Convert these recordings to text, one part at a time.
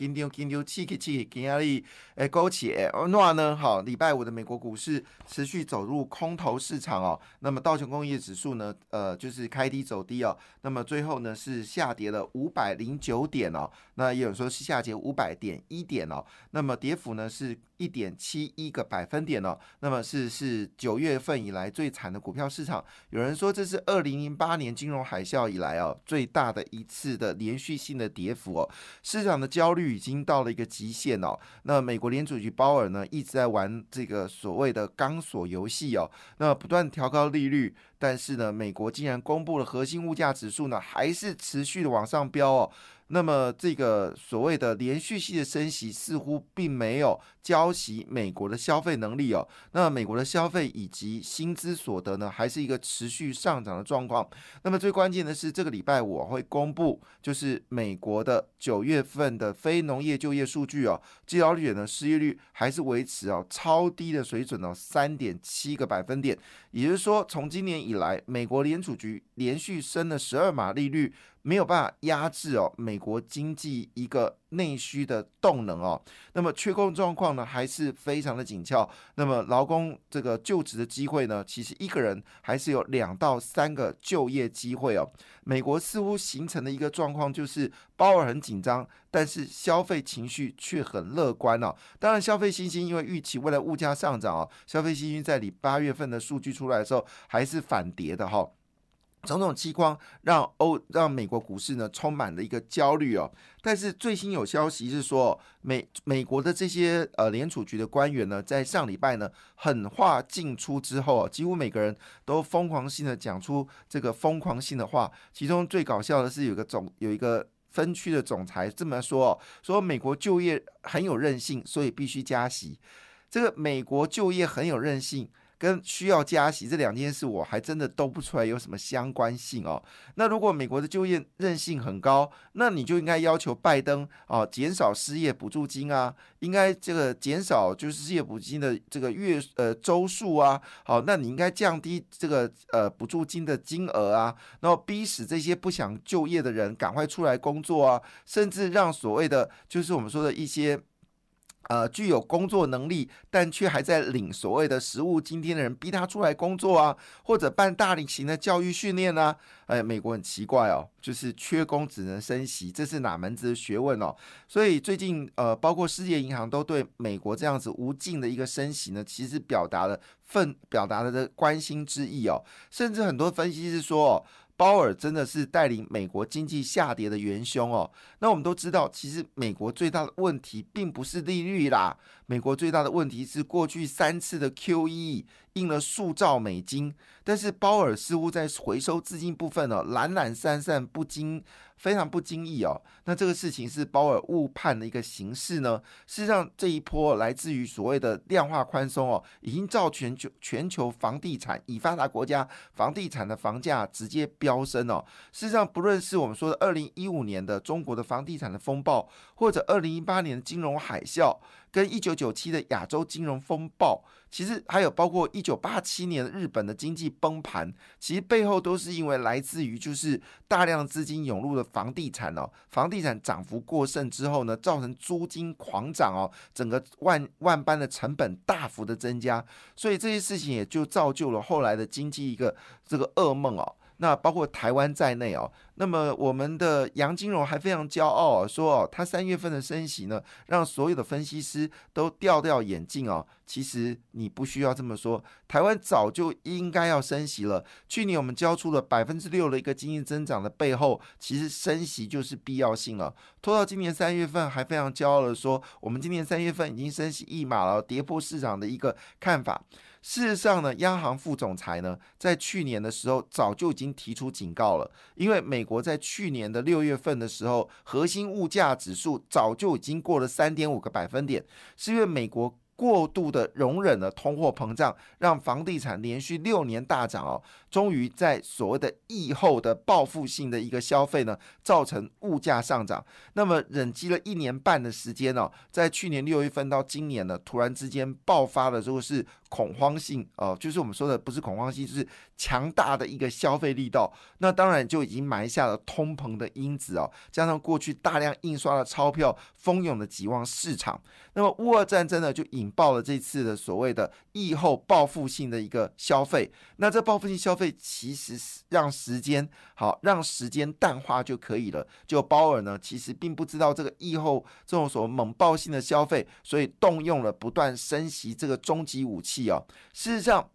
今天今天气气气，今天里诶勾起诶，那呢？好，礼拜五的美国股市持续走入空头市场哦。那么道琼工业指数呢，呃，就是开低走低哦。那么最后呢是下跌了五百零九点哦。那也有说是下跌五百点一点哦。那么跌幅呢是一点七一个百分点哦。那么是是九月份以来最惨的股票市场。有人说这是二零零八年金融海啸以来哦最大的一次的连续性的跌幅哦。市场的焦虑。已经到了一个极限了。那美国联储局鲍尔呢一直在玩这个所谓的钢索游戏哦。那不断调高利率，但是呢，美国竟然公布了核心物价指数呢还是持续的往上飙哦。那么这个所谓的连续性的升息似乎并没有浇熄美国的消费能力哦。那美国的消费以及薪资所得呢，还是一个持续上涨的状况。那么最关键的是，这个礼拜我会公布，就是美国的九月份的非农业就业数据哦，制造率的，失业率还是维持哦超低的水准哦，三点七个百分点。也就是说，从今年以来，美国联储局连续升了十二码利率。没有办法压制哦，美国经济一个内需的动能哦。那么缺工状况呢，还是非常的紧俏。那么劳工这个就职的机会呢，其实一个人还是有两到三个就业机会哦。美国似乎形成的一个状况就是，鲍尔很紧张，但是消费情绪却很乐观哦。当然，消费信心因为预期未来物价上涨哦，消费信心在你八月份的数据出来的时候还是反跌的哈。种种激光让欧让美国股市呢充满了一个焦虑哦，但是最新有消息是说，美美国的这些呃联储局的官员呢，在上礼拜呢狠话进出之后啊，几乎每个人都疯狂性的讲出这个疯狂性的话。其中最搞笑的是有个总有一个分区的总裁这么说：说美国就业很有韧性，所以必须加息。这个美国就业很有韧性。跟需要加息这两件事，我还真的都不出来有什么相关性哦。那如果美国的就业韧性很高，那你就应该要求拜登哦减少失业补助金啊，应该这个减少就是失业补助金的这个月呃周数啊。好，那你应该降低这个呃补助金的金额啊，然后逼使这些不想就业的人赶快出来工作啊，甚至让所谓的就是我们说的一些。呃，具有工作能力但却还在领所谓的实物津贴的人，逼他出来工作啊，或者办大型的教育训练啊。哎，美国很奇怪哦，就是缺工只能升息，这是哪门子的学问哦？所以最近呃，包括世界银行都对美国这样子无尽的一个升息呢，其实表达了愤，表达了的关心之意哦。甚至很多分析是说。鲍尔真的是带领美国经济下跌的元凶哦。那我们都知道，其实美国最大的问题并不是利率啦，美国最大的问题是过去三次的 QE 印了数兆美金，但是鲍尔似乎在回收资金部分哦，懒懒散散不经。非常不经意哦，那这个事情是鲍尔误判的一个形式呢？事实上，这一波来自于所谓的量化宽松哦，已经造全球全球房地产已发达国家房地产的房价直接飙升哦。事实上，不论是我们说的二零一五年的中国的房地产的风暴，或者二零一八年的金融海啸。跟一九九七的亚洲金融风暴，其实还有包括一九八七年日本的经济崩盘，其实背后都是因为来自于就是大量资金涌入的房地产哦，房地产涨幅过剩之后呢，造成租金狂涨哦，整个万万般的成本大幅的增加，所以这些事情也就造就了后来的经济一个这个噩梦哦。那包括台湾在内哦，那么我们的杨金荣还非常骄傲说哦，他三月份的升息呢，让所有的分析师都掉掉眼镜哦。其实你不需要这么说，台湾早就应该要升息了。去年我们交出了百分之六的一个经济增长的背后，其实升息就是必要性了。拖到今年三月份还非常骄傲的说，我们今年三月份已经升息一码了，跌破市场的一个看法。事实上呢，央行副总裁呢，在去年的时候早就已经提出警告了，因为美国在去年的六月份的时候，核心物价指数早就已经过了三点五个百分点，是因为美国。过度的容忍了通货膨胀，让房地产连续六年大涨哦，终于在所谓的疫后的报复性的一个消费呢，造成物价上涨。那么忍积了一年半的时间哦，在去年六月份到今年呢，突然之间爆发的这个是恐慌性哦，就是我们说的不是恐慌性，就是强大的一个消费力道。那当然就已经埋下了通膨的因子哦，加上过去大量印刷的钞票蜂拥的挤往市场，那么乌俄战争呢就引。爆了这次的所谓的疫后报复性的一个消费，那这报复性消费其实是让时间好让时间淡化就可以了。就鲍尔呢，其实并不知道这个疫后这种所谓猛爆性的消费，所以动用了不断升息这个终极武器哦。事实上，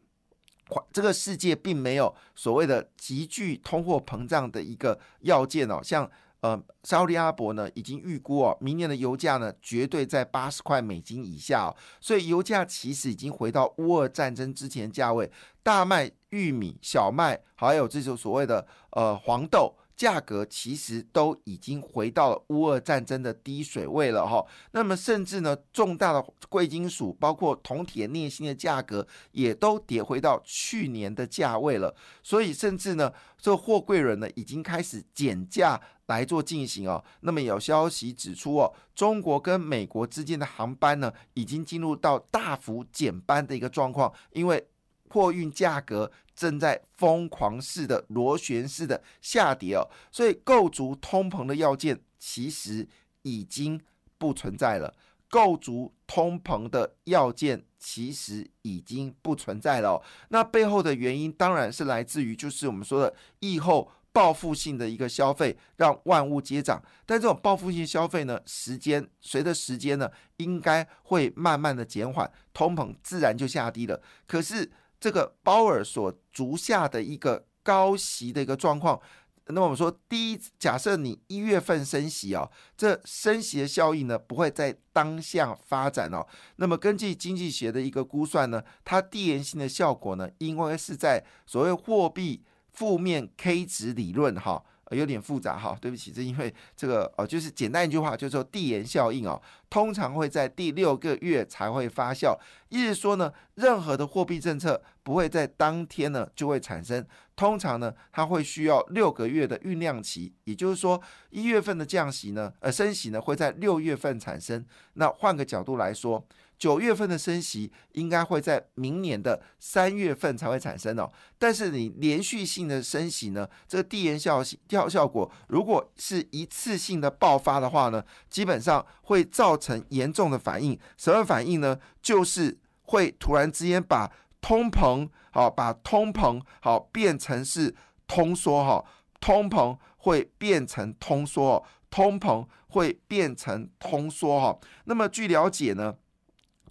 这个世界并没有所谓的急剧通货膨胀的一个要件哦，像。呃，沙特阿伯呢已经预估哦，明年的油价呢绝对在八十块美金以下哦，所以油价其实已经回到乌俄战争之前价位。大麦、玉米、小麦，还有这种所谓的呃黄豆。价格其实都已经回到了乌俄战争的低水位了哈，那么甚至呢，重大的贵金属，包括铜铁镍锌的价格，也都跌回到去年的价位了。所以，甚至呢，这货柜轮呢，已经开始减价来做进行哦。那么有消息指出哦，中国跟美国之间的航班呢，已经进入到大幅减班的一个状况，因为。货运价格正在疯狂式的螺旋式的下跌哦，所以构筑通膨的要件其实已经不存在了。构筑通膨的要件其实已经不存在了。哦那背后的原因当然是来自于就是我们说的疫后报复性的一个消费，让万物皆涨。但这种报复性消费呢，时间随着时间呢，应该会慢慢的减缓，通膨自然就下低了。可是。这个鲍尔所足下的一个高息的一个状况，那么我们说，第一，假设你一月份升息哦，这升息的效应呢不会在当下发展哦。那么根据经济学的一个估算呢，它递延性的效果呢，应该是在所谓货币负面 K 值理论哈。有点复杂哈，对不起，这因为这个哦，就是简单一句话，就是说递延效应哦，通常会在第六个月才会发酵，意思说呢，任何的货币政策不会在当天呢就会产生，通常呢，它会需要六个月的酝酿期，也就是说，一月份的降息呢，呃，升息呢会在六月份产生。那换个角度来说。九月份的升息应该会在明年的三月份才会产生哦，但是你连续性的升息呢，这个递延效效效果，如果是一次性的爆发的话呢，基本上会造成严重的反应。什么反应呢？就是会突然之间把通膨好，把通膨好变成是通缩哈，通膨会变成通缩，通膨会变成通缩哈。那么据了解呢？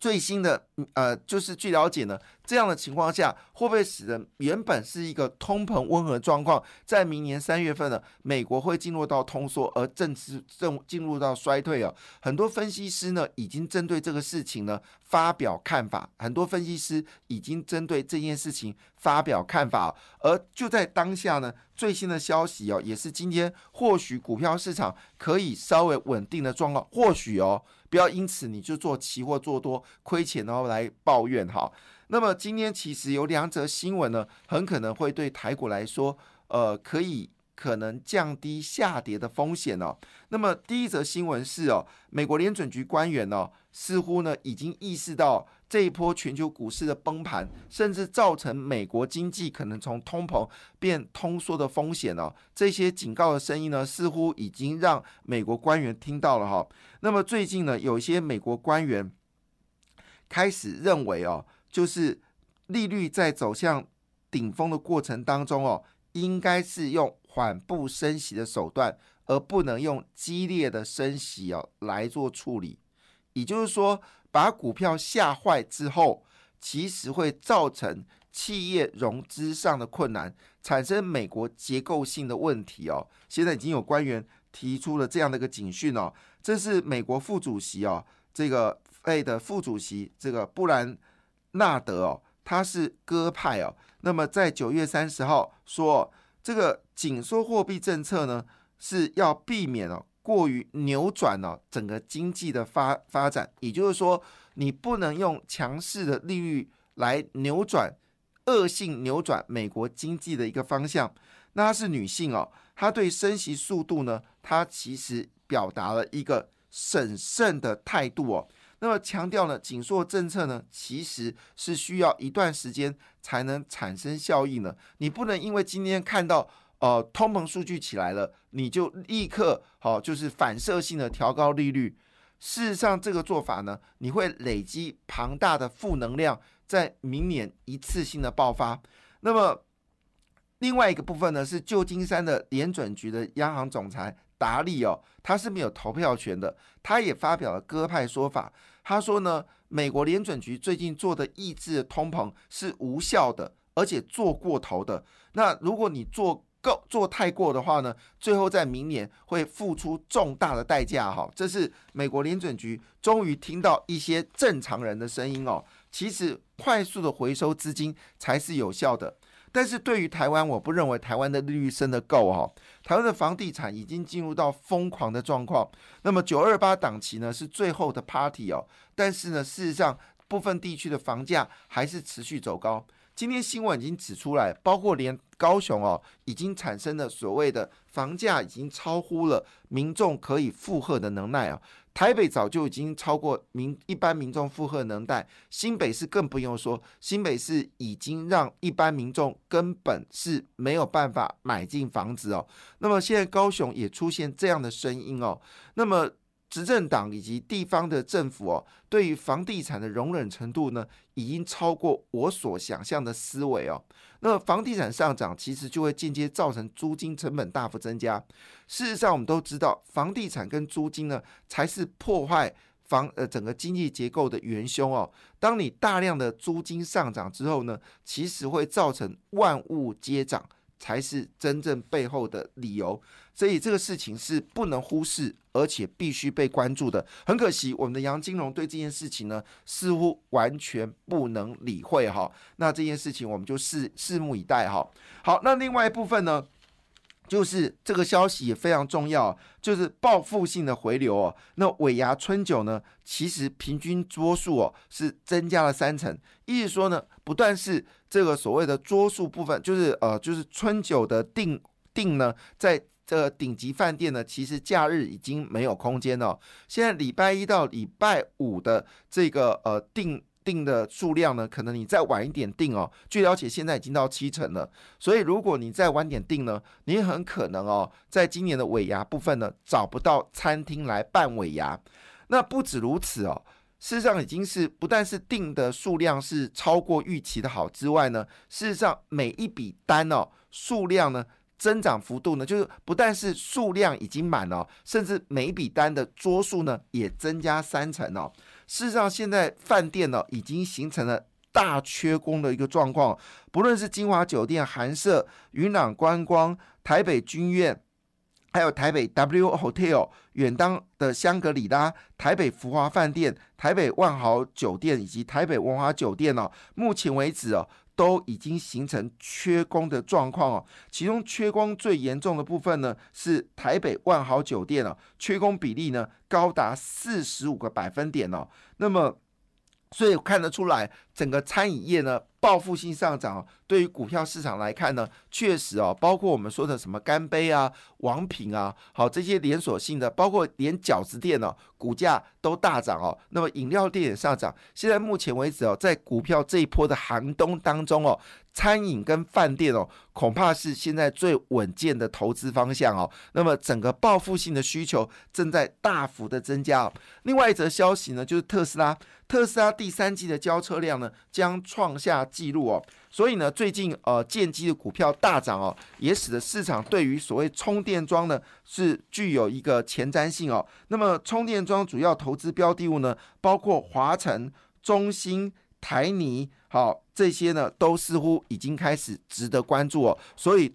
最新的呃，就是据了解呢，这样的情况下，会不会使得原本是一个通膨温和状况，在明年三月份呢，美国会进入到通缩，而正式正进入到衰退啊？很多分析师呢，已经针对这个事情呢发表看法，很多分析师已经针对这件事情发表看法，而就在当下呢，最新的消息哦，也是今天或许股票市场可以稍微稳定的状况，或许哦。不要因此你就做期货做多亏钱，然后来抱怨哈。那么今天其实有两则新闻呢，很可能会对台股来说，呃，可以。可能降低下跌的风险哦。那么第一则新闻是哦，美国联准局官员呢，似乎呢已经意识到这一波全球股市的崩盘，甚至造成美国经济可能从通膨变通缩的风险哦。这些警告的声音呢，似乎已经让美国官员听到了哈。那么最近呢，有一些美国官员开始认为哦，就是利率在走向顶峰的过程当中哦。应该是用缓步升息的手段，而不能用激烈的升息哦来做处理。也就是说，把股票吓坏之后，其实会造成企业融资上的困难，产生美国结构性的问题哦。现在已经有官员提出了这样的一个警讯哦。这是美国副主席哦，这个 A 的副主席这个布兰纳德哦。他是鸽派哦，那么在九月三十号说，这个紧缩货币政策呢是要避免哦过于扭转了整个经济的发发展，也就是说，你不能用强势的利率来扭转恶性扭转美国经济的一个方向。那她是女性哦，她对升息速度呢，她其实表达了一个审慎的态度哦。那么强调呢，紧缩政策呢，其实是需要一段时间才能产生效益呢。你不能因为今天看到呃通膨数据起来了，你就立刻好就是反射性的调高利率。事实上，这个做法呢，你会累积庞大的负能量，在明年一次性的爆发。那么另外一个部分呢，是旧金山的联准局的央行总裁达利哦，他是没有投票权的，他也发表了鸽派说法。他说呢，美国联准局最近做的抑制通膨是无效的，而且做过头的。那如果你做够做太过的话呢，最后在明年会付出重大的代价。哈，这是美国联准局终于听到一些正常人的声音哦。其实快速的回收资金才是有效的。但是对于台湾，我不认为台湾的利率升得够哈。台湾的房地产已经进入到疯狂的状况。那么九二八档期呢是最后的 party 哦，但是呢，事实上部分地区的房价还是持续走高。今天新闻已经指出来，包括连高雄哦，已经产生了所谓的房价已经超乎了民众可以负荷的能耐啊。台北早就已经超过民一般民众负荷能带，新北市更不用说，新北市已经让一般民众根本是没有办法买进房子哦。那么现在高雄也出现这样的声音哦，那么。执政党以及地方的政府哦，对于房地产的容忍程度呢，已经超过我所想象的思维哦。那么房地产上涨，其实就会间接造成租金成本大幅增加。事实上，我们都知道，房地产跟租金呢，才是破坏房呃整个经济结构的元凶哦。当你大量的租金上涨之后呢，其实会造成万物皆涨。才是真正背后的理由，所以这个事情是不能忽视，而且必须被关注的。很可惜，我们的杨金龙对这件事情呢，似乎完全不能理会哈。那这件事情，我们就拭拭目以待哈。好，那另外一部分呢？就是这个消息也非常重要，就是报复性的回流哦。那尾牙春酒呢，其实平均桌数哦是增加了三成，意思说呢，不但是这个所谓的桌数部分，就是呃，就是春酒的订订呢，在这个顶级饭店呢，其实假日已经没有空间了。现在礼拜一到礼拜五的这个呃订。订的数量呢？可能你再晚一点订哦。据了解，现在已经到七成了。所以如果你再晚点订呢，你很可能哦，在今年的尾牙部分呢，找不到餐厅来办尾牙。那不止如此哦，事实上已经是不但是订的数量是超过预期的好之外呢，事实上每一笔单哦数量呢。增长幅度呢，就是不但是数量已经满了，甚至每一笔单的桌数呢也增加三成哦。事实上，现在饭店呢已经形成了大缺工的一个状况，不论是金华酒店、韩舍、云朗观光、台北君苑，还有台北 W Hotel、远当的香格里拉、台北福华饭店、台北万豪酒店以及台北文华酒店哦，目前为止哦。都已经形成缺工的状况哦，其中缺工最严重的部分呢是台北万豪酒店哦，缺工比例呢高达四十五个百分点哦，那么所以看得出来，整个餐饮业呢报复性上涨。对于股票市场来看呢，确实哦，包括我们说的什么干杯啊、王品啊，好这些连锁性的，包括连饺子店哦，股价都大涨哦。那么饮料店也上涨。现在目前为止哦，在股票这一波的寒冬当中哦，餐饮跟饭店哦，恐怕是现在最稳健的投资方向哦。那么整个报复性的需求正在大幅的增加。哦另外一则消息呢，就是特斯拉，特斯拉第三季的交车量呢将创下纪录哦。所以呢，最近呃，建机的股票大涨哦，也使得市场对于所谓充电桩呢是具有一个前瞻性哦。那么充电桩主要投资标的物呢，包括华晨、中兴、台泥，好这些呢，都似乎已经开始值得关注哦。所以